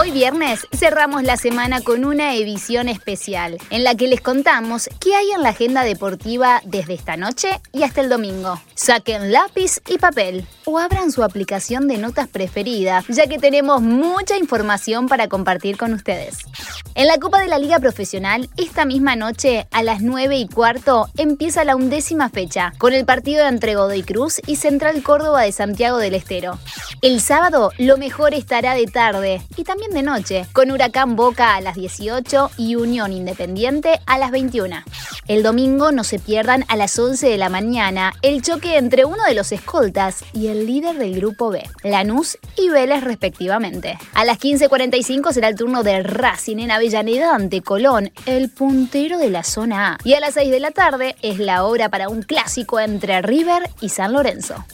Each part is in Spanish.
Hoy viernes cerramos la semana con una edición especial en la que les contamos qué hay en la agenda deportiva desde esta noche y hasta el domingo. Saquen lápiz y papel o abran su aplicación de notas preferida, ya que tenemos mucha información para compartir con ustedes. En la Copa de la Liga Profesional, esta misma noche, a las 9 y cuarto, empieza la undécima fecha, con el partido entre Godoy Cruz y Central Córdoba de Santiago del Estero. El sábado, lo mejor estará de tarde y también de noche, con Huracán Boca a las 18 y Unión Independiente a las 21. El domingo no se pierdan a las 11 de la mañana el choque entre uno de los escoltas y el líder del grupo B, Lanús y Vélez respectivamente. A las 15.45 será el turno de Racing en Avellaneda ante Colón, el puntero de la zona A. Y a las 6 de la tarde es la hora para un clásico entre River y San Lorenzo.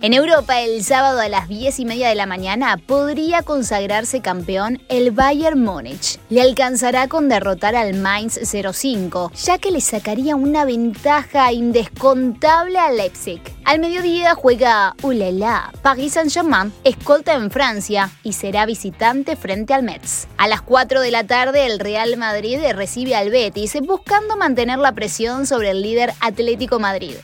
En Europa, el sábado a las 10 y media de la mañana podría consagrarse campeón el Bayern Múnich. Le alcanzará con derrotar al Mainz 05, ya que le sacaría una ventaja indescontable al Leipzig. Al mediodía juega Ulala, Paris Saint-Germain, escolta en Francia y será visitante frente al Metz. A las 4 de la tarde el Real Madrid recibe al Betis buscando mantener la presión sobre el líder Atlético Madrid.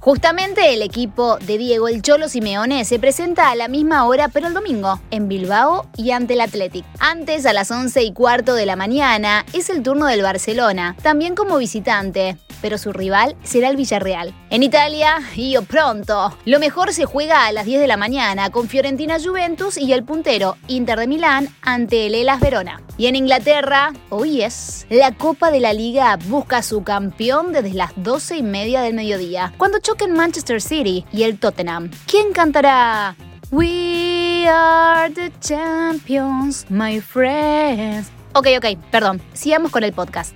Justamente el equipo de Diego El Cholo Simeone se presenta a la misma hora pero el domingo en Bilbao y ante el Athletic. Antes a las 11 y cuarto de la mañana es el turno del Barcelona, también como visitante pero su rival será el Villarreal. En Italia, Io pronto. Lo mejor se juega a las 10 de la mañana con Fiorentina Juventus y el puntero Inter de Milán ante el Elas Verona. Y en Inglaterra, hoy es, la Copa de la Liga busca su campeón desde las 12 y media del mediodía, cuando choquen Manchester City y el Tottenham. ¿Quién cantará? We are the champions, my friends. Ok, ok, perdón. Sigamos con el podcast.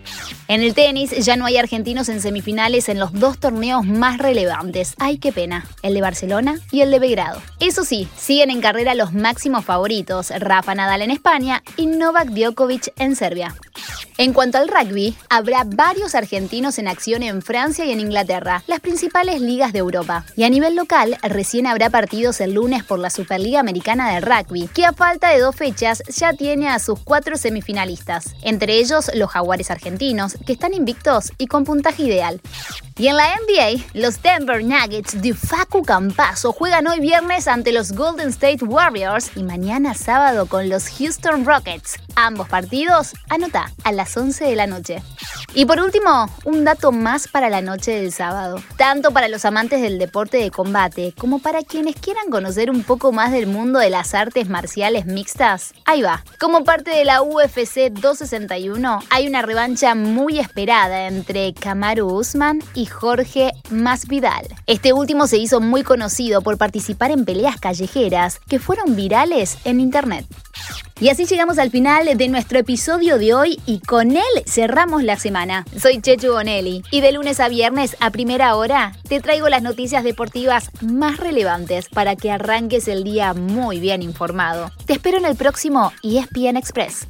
En el tenis ya no hay argentinos en semifinales en los dos torneos más relevantes. Ay, qué pena. El de Barcelona y el de Belgrado. Eso sí, siguen en carrera los máximos favoritos, Rafa Nadal en España y Novak Djokovic en Serbia. En cuanto al rugby, habrá varios argentinos en acción en Francia y en Inglaterra, las principales ligas de Europa. Y a nivel local, recién habrá partidos el lunes por la Superliga Americana de Rugby, que a falta de dos fechas ya tiene a sus cuatro semifinalistas, entre ellos los jaguares argentinos, que están invictos y con puntaje ideal. Y en la NBA, los Denver Nuggets de Facu Campazo juegan hoy viernes ante los Golden State Warriors y mañana sábado con los Houston Rockets. Ambos partidos, anota, a las 11 de la noche. Y por último, un dato más para la noche del sábado. Tanto para los amantes del deporte de combate como para quienes quieran conocer un poco más del mundo de las artes marciales mixtas. Ahí va. Como parte de la UFC 261, hay una revancha muy esperada entre Kamaru Usman y Jorge Masvidal. Este último se hizo muy conocido por participar en peleas callejeras que fueron virales en internet. Y así llegamos al final de nuestro episodio de hoy y con él cerramos la semana. Soy Chechu Bonelli y de lunes a viernes a primera hora te traigo las noticias deportivas más relevantes para que arranques el día muy bien informado. Te espero en el próximo ESPN Express.